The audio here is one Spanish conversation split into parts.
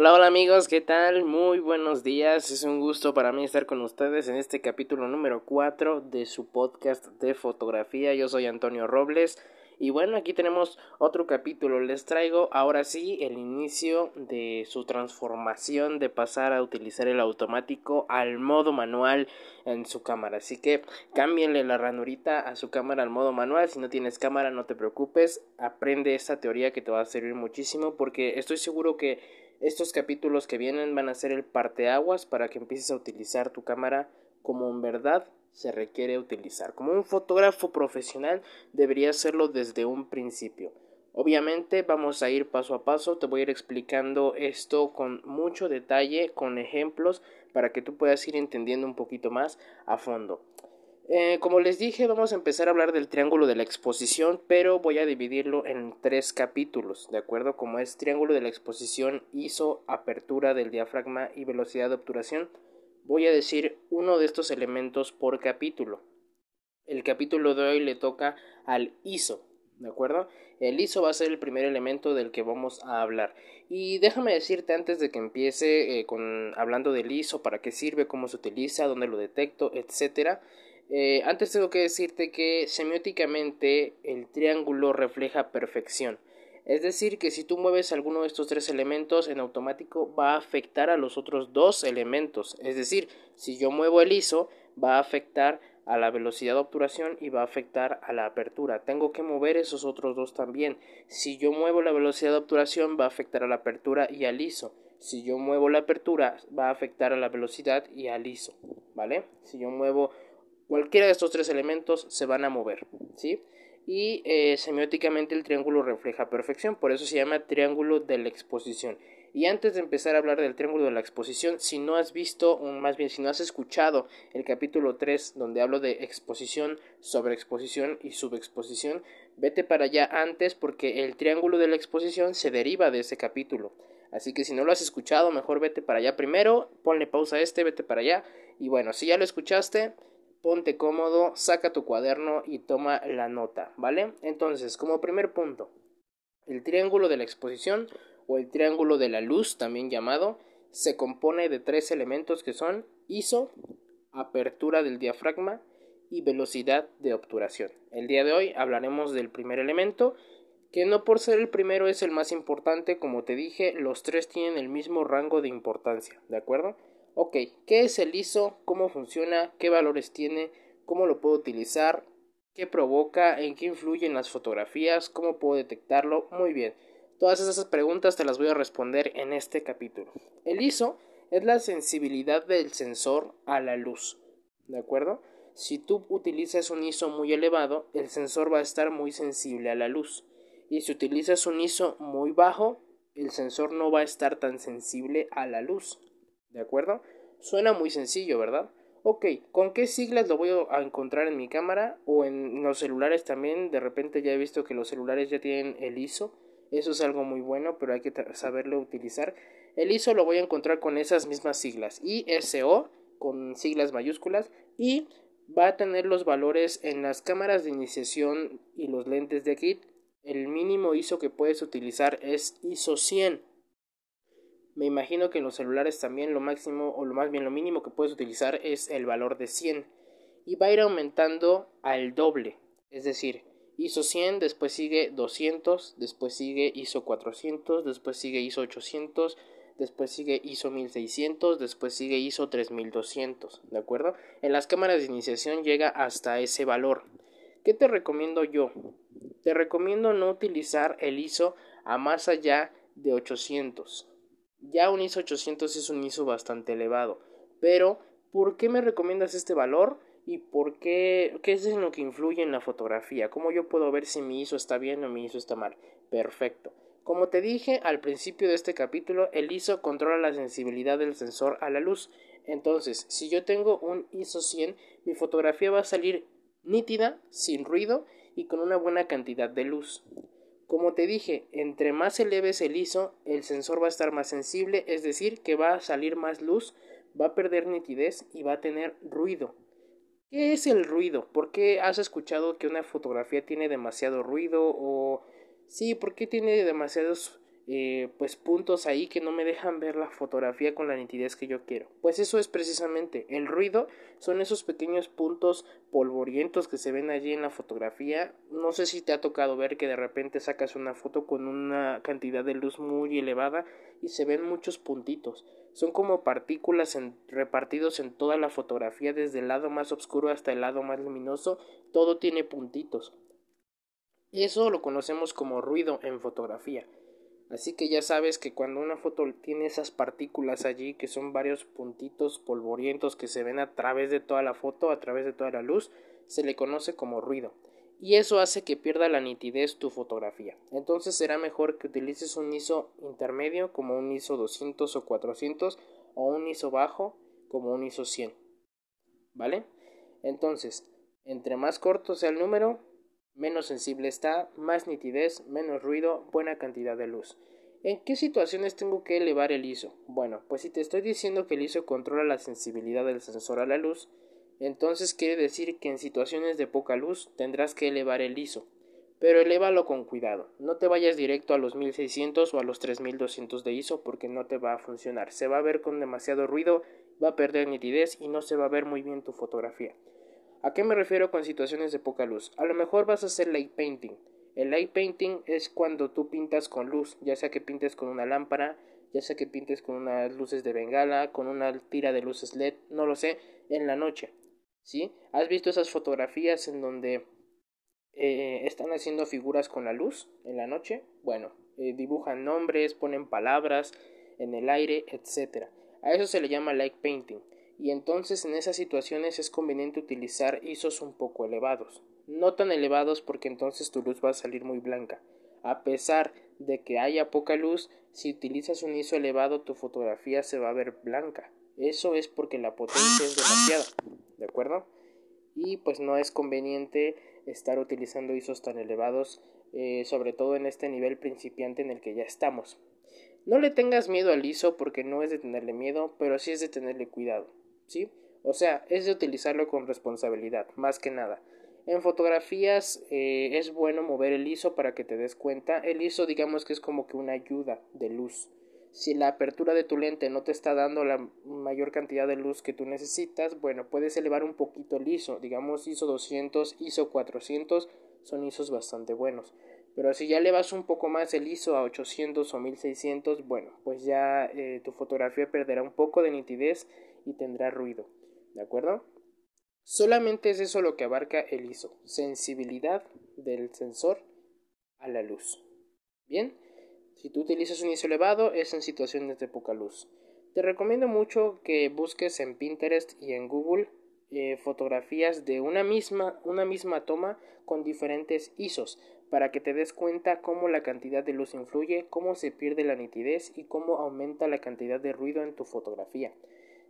Hola, hola amigos, ¿qué tal? Muy buenos días. Es un gusto para mí estar con ustedes en este capítulo número 4 de su podcast de fotografía. Yo soy Antonio Robles. Y bueno, aquí tenemos otro capítulo. Les traigo ahora sí el inicio de su transformación de pasar a utilizar el automático al modo manual en su cámara. Así que cámbienle la ranurita a su cámara al modo manual. Si no tienes cámara, no te preocupes. Aprende esta teoría que te va a servir muchísimo porque estoy seguro que estos capítulos que vienen van a ser el parteaguas para que empieces a utilizar tu cámara como en verdad se requiere utilizar. Como un fotógrafo profesional debería hacerlo desde un principio. Obviamente vamos a ir paso a paso, te voy a ir explicando esto con mucho detalle, con ejemplos, para que tú puedas ir entendiendo un poquito más a fondo. Eh, como les dije, vamos a empezar a hablar del triángulo de la exposición, pero voy a dividirlo en tres capítulos, ¿de acuerdo? Como es triángulo de la exposición, ISO, apertura del diafragma y velocidad de obturación, voy a decir uno de estos elementos por capítulo. El capítulo de hoy le toca al ISO, ¿de acuerdo? El ISO va a ser el primer elemento del que vamos a hablar. Y déjame decirte antes de que empiece eh, con hablando del ISO, para qué sirve, cómo se utiliza, dónde lo detecto, etcétera. Eh, antes tengo que decirte que semióticamente el triángulo refleja perfección. Es decir, que si tú mueves alguno de estos tres elementos en automático va a afectar a los otros dos elementos. Es decir, si yo muevo el ISO va a afectar a la velocidad de obturación y va a afectar a la apertura. Tengo que mover esos otros dos también. Si yo muevo la velocidad de obturación va a afectar a la apertura y al ISO. Si yo muevo la apertura va a afectar a la velocidad y al ISO. ¿Vale? Si yo muevo Cualquiera de estos tres elementos se van a mover, ¿sí? Y eh, semióticamente el triángulo refleja perfección, por eso se llama triángulo de la exposición. Y antes de empezar a hablar del triángulo de la exposición, si no has visto, o más bien si no has escuchado el capítulo 3 donde hablo de exposición, sobreexposición y subexposición, vete para allá antes porque el triángulo de la exposición se deriva de ese capítulo. Así que si no lo has escuchado, mejor vete para allá primero, ponle pausa a este, vete para allá. Y bueno, si ya lo escuchaste, ponte cómodo, saca tu cuaderno y toma la nota, ¿vale? Entonces, como primer punto, el triángulo de la exposición o el triángulo de la luz, también llamado, se compone de tres elementos que son ISO, apertura del diafragma y velocidad de obturación. El día de hoy hablaremos del primer elemento, que no por ser el primero es el más importante, como te dije, los tres tienen el mismo rango de importancia, ¿de acuerdo? Ok, ¿qué es el ISO? ¿Cómo funciona? ¿Qué valores tiene? ¿Cómo lo puedo utilizar? ¿Qué provoca? ¿En qué influyen las fotografías? ¿Cómo puedo detectarlo? Muy bien. Todas esas preguntas te las voy a responder en este capítulo. El ISO es la sensibilidad del sensor a la luz. ¿De acuerdo? Si tú utilizas un ISO muy elevado, el sensor va a estar muy sensible a la luz. Y si utilizas un ISO muy bajo, el sensor no va a estar tan sensible a la luz. ¿De acuerdo? Suena muy sencillo, ¿verdad? Ok, ¿con qué siglas lo voy a encontrar en mi cámara o en los celulares también? De repente ya he visto que los celulares ya tienen el ISO. Eso es algo muy bueno, pero hay que saberlo utilizar. El ISO lo voy a encontrar con esas mismas siglas. ISO con siglas mayúsculas y va a tener los valores en las cámaras de iniciación y los lentes de kit. El mínimo ISO que puedes utilizar es ISO 100. Me imagino que en los celulares también lo máximo o lo más bien lo mínimo que puedes utilizar es el valor de 100 y va a ir aumentando al doble, es decir, ISO 100, después sigue 200, después sigue ISO 400, después sigue ISO 800, después sigue ISO 1600, después sigue ISO 3200, ¿de acuerdo? En las cámaras de iniciación llega hasta ese valor. ¿Qué te recomiendo yo? Te recomiendo no utilizar el ISO a más allá de 800. Ya un ISO 800 es un ISO bastante elevado. Pero, ¿por qué me recomiendas este valor? ¿Y por qué? ¿Qué es en lo que influye en la fotografía? ¿Cómo yo puedo ver si mi ISO está bien o mi ISO está mal? Perfecto. Como te dije al principio de este capítulo, el ISO controla la sensibilidad del sensor a la luz. Entonces, si yo tengo un ISO 100, mi fotografía va a salir nítida, sin ruido y con una buena cantidad de luz. Como te dije, entre más eleves el ISO, el sensor va a estar más sensible, es decir, que va a salir más luz, va a perder nitidez y va a tener ruido. ¿Qué es el ruido? ¿Por qué has escuchado que una fotografía tiene demasiado ruido? O sí, ¿por qué tiene demasiados eh, pues puntos ahí que no me dejan ver la fotografía con la nitidez que yo quiero. Pues eso es precisamente el ruido, son esos pequeños puntos polvorientos que se ven allí en la fotografía. No sé si te ha tocado ver que de repente sacas una foto con una cantidad de luz muy elevada y se ven muchos puntitos. Son como partículas repartidos en toda la fotografía, desde el lado más oscuro hasta el lado más luminoso, todo tiene puntitos. Eso lo conocemos como ruido en fotografía. Así que ya sabes que cuando una foto tiene esas partículas allí, que son varios puntitos polvorientos que se ven a través de toda la foto, a través de toda la luz, se le conoce como ruido. Y eso hace que pierda la nitidez tu fotografía. Entonces será mejor que utilices un ISO intermedio como un ISO 200 o 400 o un ISO bajo como un ISO 100. ¿Vale? Entonces, entre más corto sea el número, menos sensible está, más nitidez, menos ruido, buena cantidad de luz. ¿En qué situaciones tengo que elevar el ISO? Bueno, pues si te estoy diciendo que el ISO controla la sensibilidad del sensor a la luz, entonces quiere decir que en situaciones de poca luz tendrás que elevar el ISO. Pero elévalo con cuidado, no te vayas directo a los 1600 o a los 3200 de ISO porque no te va a funcionar, se va a ver con demasiado ruido, va a perder nitidez y no se va a ver muy bien tu fotografía. ¿A qué me refiero con situaciones de poca luz? A lo mejor vas a hacer light painting. El light painting es cuando tú pintas con luz, ya sea que pintes con una lámpara, ya sea que pintes con unas luces de bengala, con una tira de luces LED, no lo sé, en la noche. ¿Sí? ¿Has visto esas fotografías en donde eh, están haciendo figuras con la luz en la noche? Bueno, eh, dibujan nombres, ponen palabras en el aire, etc. A eso se le llama light painting y entonces en esas situaciones es conveniente utilizar ISOs un poco elevados. No tan elevados porque entonces tu luz va a salir muy blanca. A pesar de que haya poca luz, si utilizas un ISO elevado tu fotografía se va a ver blanca. Eso es porque la potencia es demasiada. ¿De acuerdo? Y pues no es conveniente estar utilizando ISOs tan elevados, eh, sobre todo en este nivel principiante en el que ya estamos. No le tengas miedo al ISO porque no es de tenerle miedo, pero sí es de tenerle cuidado. ¿Sí? O sea, es de utilizarlo con responsabilidad, más que nada. En fotografías eh, es bueno mover el ISO para que te des cuenta. El ISO digamos que es como que una ayuda de luz. Si la apertura de tu lente no te está dando la mayor cantidad de luz que tú necesitas, bueno, puedes elevar un poquito el ISO. Digamos ISO 200, ISO 400 son ISOs bastante buenos. Pero si ya elevas un poco más el ISO a 800 o 1600, bueno, pues ya eh, tu fotografía perderá un poco de nitidez y tendrá ruido. ¿De acuerdo? Solamente es eso lo que abarca el ISO, sensibilidad del sensor a la luz. Bien, si tú utilizas un ISO elevado es en situaciones de poca luz. Te recomiendo mucho que busques en Pinterest y en Google eh, fotografías de una misma, una misma toma con diferentes ISOs para que te des cuenta cómo la cantidad de luz influye, cómo se pierde la nitidez y cómo aumenta la cantidad de ruido en tu fotografía.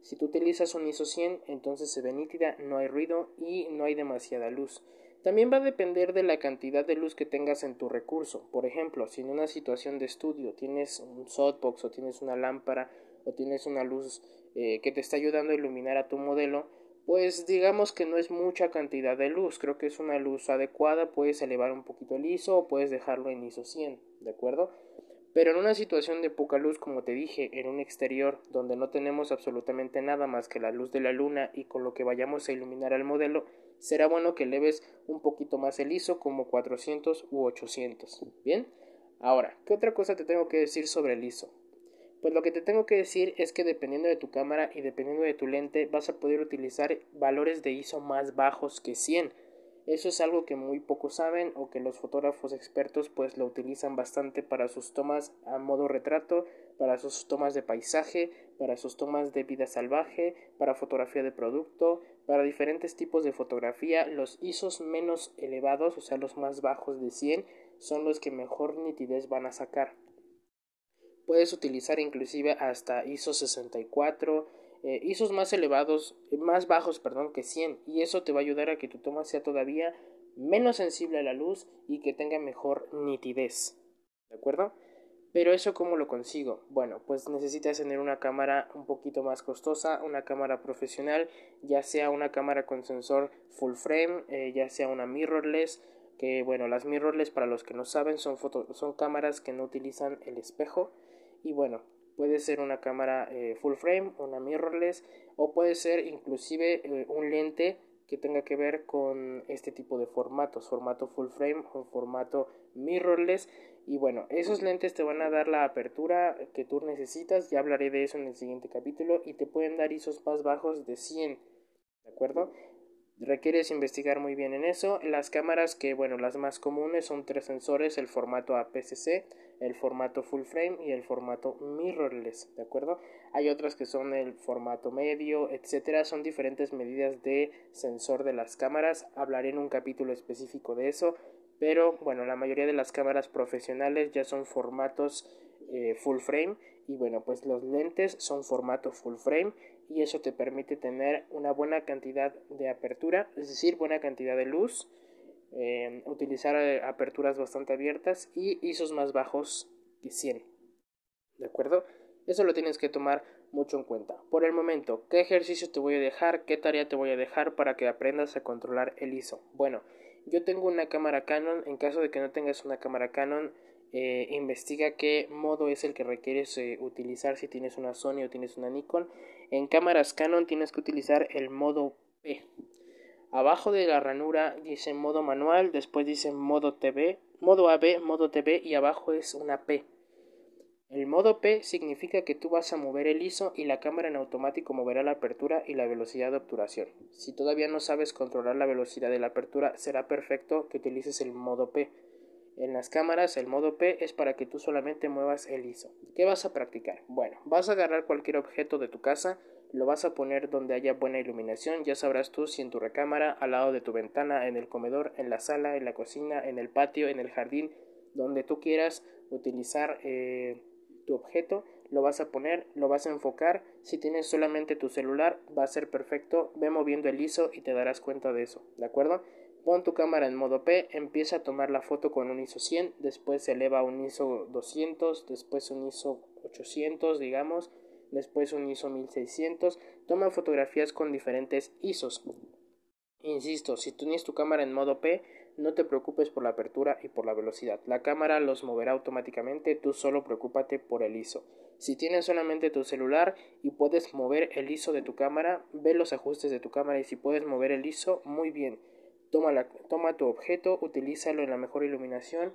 Si tú utilizas un ISO 100, entonces se ve nítida, no hay ruido y no hay demasiada luz. También va a depender de la cantidad de luz que tengas en tu recurso. Por ejemplo, si en una situación de estudio tienes un softbox o tienes una lámpara o tienes una luz eh, que te está ayudando a iluminar a tu modelo, pues digamos que no es mucha cantidad de luz, creo que es una luz adecuada, puedes elevar un poquito el ISO o puedes dejarlo en ISO 100, ¿de acuerdo? Pero en una situación de poca luz, como te dije, en un exterior donde no tenemos absolutamente nada más que la luz de la luna y con lo que vayamos a iluminar al modelo, será bueno que leves un poquito más el ISO como 400 u 800. Bien, ahora, ¿qué otra cosa te tengo que decir sobre el ISO? Pues lo que te tengo que decir es que dependiendo de tu cámara y dependiendo de tu lente vas a poder utilizar valores de ISO más bajos que 100 eso es algo que muy pocos saben o que los fotógrafos expertos pues lo utilizan bastante para sus tomas a modo retrato, para sus tomas de paisaje, para sus tomas de vida salvaje, para fotografía de producto, para diferentes tipos de fotografía. Los ISOs menos elevados, o sea, los más bajos de 100, son los que mejor nitidez van a sacar. Puedes utilizar inclusive hasta ISO 64, eh, ISOs más elevados, más bajos, perdón, que 100 y eso te va a ayudar a que tu toma sea todavía menos sensible a la luz y que tenga mejor nitidez. ¿De acuerdo? Pero eso cómo lo consigo? Bueno, pues necesitas tener una cámara un poquito más costosa, una cámara profesional, ya sea una cámara con sensor full frame, eh, ya sea una mirrorless que bueno, las mirrorless para los que no saben son, son cámaras que no utilizan el espejo y bueno, puede ser una cámara eh, full frame, una mirrorless o puede ser inclusive eh, un lente que tenga que ver con este tipo de formatos, formato full frame o formato mirrorless. Y bueno, esos lentes te van a dar la apertura que tú necesitas, ya hablaré de eso en el siguiente capítulo, y te pueden dar ISOs más bajos de 100, ¿de acuerdo? Requieres investigar muy bien en eso. Las cámaras que, bueno, las más comunes son tres sensores, el formato APS-C, el formato full frame y el formato mirrorless, ¿de acuerdo? Hay otras que son el formato medio, etcétera, son diferentes medidas de sensor de las cámaras. Hablaré en un capítulo específico de eso, pero bueno, la mayoría de las cámaras profesionales ya son formatos eh, full frame y bueno, pues los lentes son formato full frame y eso te permite tener una buena cantidad de apertura, es decir, buena cantidad de luz, eh, utilizar eh, aperturas bastante abiertas y ISOs más bajos que 100. ¿De acuerdo? Eso lo tienes que tomar mucho en cuenta. Por el momento, ¿qué ejercicio te voy a dejar? ¿Qué tarea te voy a dejar para que aprendas a controlar el ISO? Bueno, yo tengo una cámara Canon, en caso de que no tengas una cámara Canon, eh, investiga qué modo es el que requieres utilizar si tienes una Sony o tienes una Nikon en cámaras Canon tienes que utilizar el modo P. Abajo de la ranura dice modo manual, después dice modo TV, modo AB, modo TV y abajo es una P. El modo P significa que tú vas a mover el ISO y la cámara en automático moverá la apertura y la velocidad de obturación. Si todavía no sabes controlar la velocidad de la apertura, será perfecto que utilices el modo P. En las cámaras el modo P es para que tú solamente muevas el ISO. ¿Qué vas a practicar? Bueno, vas a agarrar cualquier objeto de tu casa, lo vas a poner donde haya buena iluminación, ya sabrás tú si en tu recámara, al lado de tu ventana, en el comedor, en la sala, en la cocina, en el patio, en el jardín, donde tú quieras utilizar eh, tu objeto, lo vas a poner, lo vas a enfocar. Si tienes solamente tu celular, va a ser perfecto. Ve moviendo el ISO y te darás cuenta de eso, ¿de acuerdo? Pon tu cámara en modo P, empieza a tomar la foto con un ISO 100, después se eleva a un ISO 200, después un ISO 800, digamos, después un ISO 1600. Toma fotografías con diferentes ISOs. Insisto, si tienes tu cámara en modo P, no te preocupes por la apertura y por la velocidad. La cámara los moverá automáticamente, tú solo preocúpate por el ISO. Si tienes solamente tu celular y puedes mover el ISO de tu cámara, ve los ajustes de tu cámara y si puedes mover el ISO, muy bien. Toma, toma tu objeto, utilízalo en la mejor iluminación,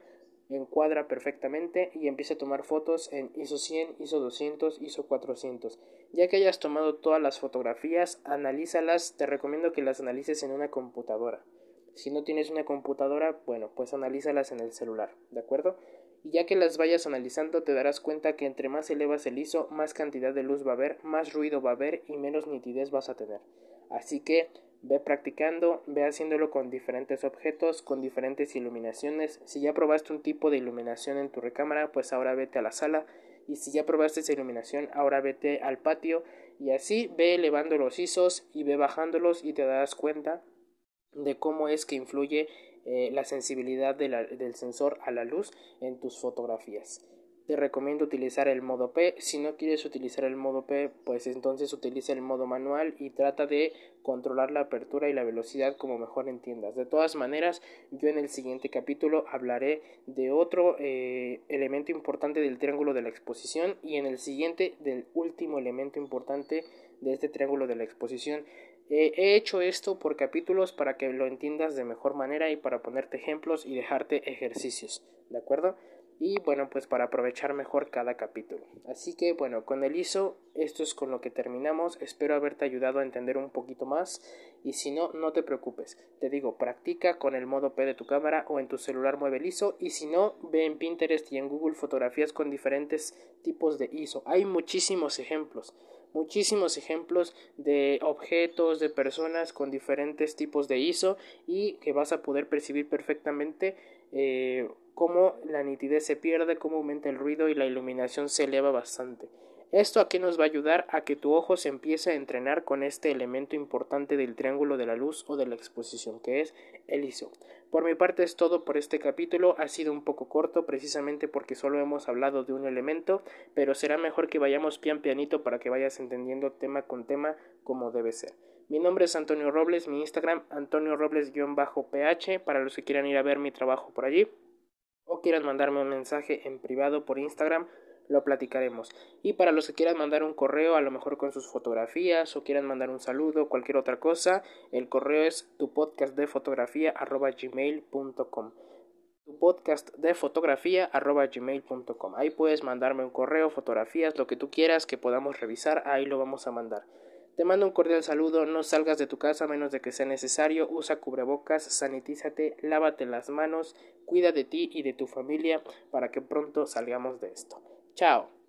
encuadra perfectamente y empieza a tomar fotos en ISO 100, ISO 200, ISO 400. Ya que hayas tomado todas las fotografías, analízalas, te recomiendo que las analices en una computadora. Si no tienes una computadora, bueno, pues analízalas en el celular, ¿de acuerdo? Y ya que las vayas analizando te darás cuenta que entre más elevas el ISO, más cantidad de luz va a haber, más ruido va a haber y menos nitidez vas a tener. Así que Ve practicando, ve haciéndolo con diferentes objetos, con diferentes iluminaciones. Si ya probaste un tipo de iluminación en tu recámara, pues ahora vete a la sala. Y si ya probaste esa iluminación, ahora vete al patio. Y así ve elevando los ISOs y ve bajándolos y te darás cuenta de cómo es que influye eh, la sensibilidad del sensor a la luz en tus fotografías te recomiendo utilizar el modo P. Si no quieres utilizar el modo P, pues entonces utiliza el modo manual y trata de controlar la apertura y la velocidad como mejor entiendas. De todas maneras, yo en el siguiente capítulo hablaré de otro eh, elemento importante del triángulo de la exposición y en el siguiente del último elemento importante de este triángulo de la exposición. he hecho esto por capítulos para que lo entiendas de mejor manera y para ponerte ejemplos y dejarte ejercicios. ¿De acuerdo? Y bueno pues para aprovechar mejor cada capítulo. Así que bueno con el ISO esto es con lo que terminamos. Espero haberte ayudado a entender un poquito más. Y si no no te preocupes. Te digo practica con el modo P de tu cámara o en tu celular mueve el ISO. Y si no ve en Pinterest y en Google fotografías con diferentes tipos de ISO. Hay muchísimos ejemplos muchísimos ejemplos de objetos, de personas con diferentes tipos de ISO y que vas a poder percibir perfectamente eh, cómo la nitidez se pierde, cómo aumenta el ruido y la iluminación se eleva bastante. Esto aquí nos va a ayudar a que tu ojo se empiece a entrenar con este elemento importante del triángulo de la luz o de la exposición, que es el ISO. Por mi parte es todo por este capítulo, ha sido un poco corto precisamente porque solo hemos hablado de un elemento, pero será mejor que vayamos pian pianito para que vayas entendiendo tema con tema como debe ser. Mi nombre es Antonio Robles, mi Instagram Antonio Robles-ph para los que quieran ir a ver mi trabajo por allí o quieran mandarme un mensaje en privado por Instagram lo platicaremos. Y para los que quieran mandar un correo, a lo mejor con sus fotografías o quieran mandar un saludo, cualquier otra cosa, el correo es tu podcast de fotografía gmail.com. Tu podcast de fotografía gmail.com. Ahí puedes mandarme un correo, fotografías, lo que tú quieras que podamos revisar, ahí lo vamos a mandar. Te mando un cordial saludo, no salgas de tu casa a menos de que sea necesario, usa cubrebocas, sanitízate, lávate las manos, cuida de ti y de tu familia para que pronto salgamos de esto. Chao.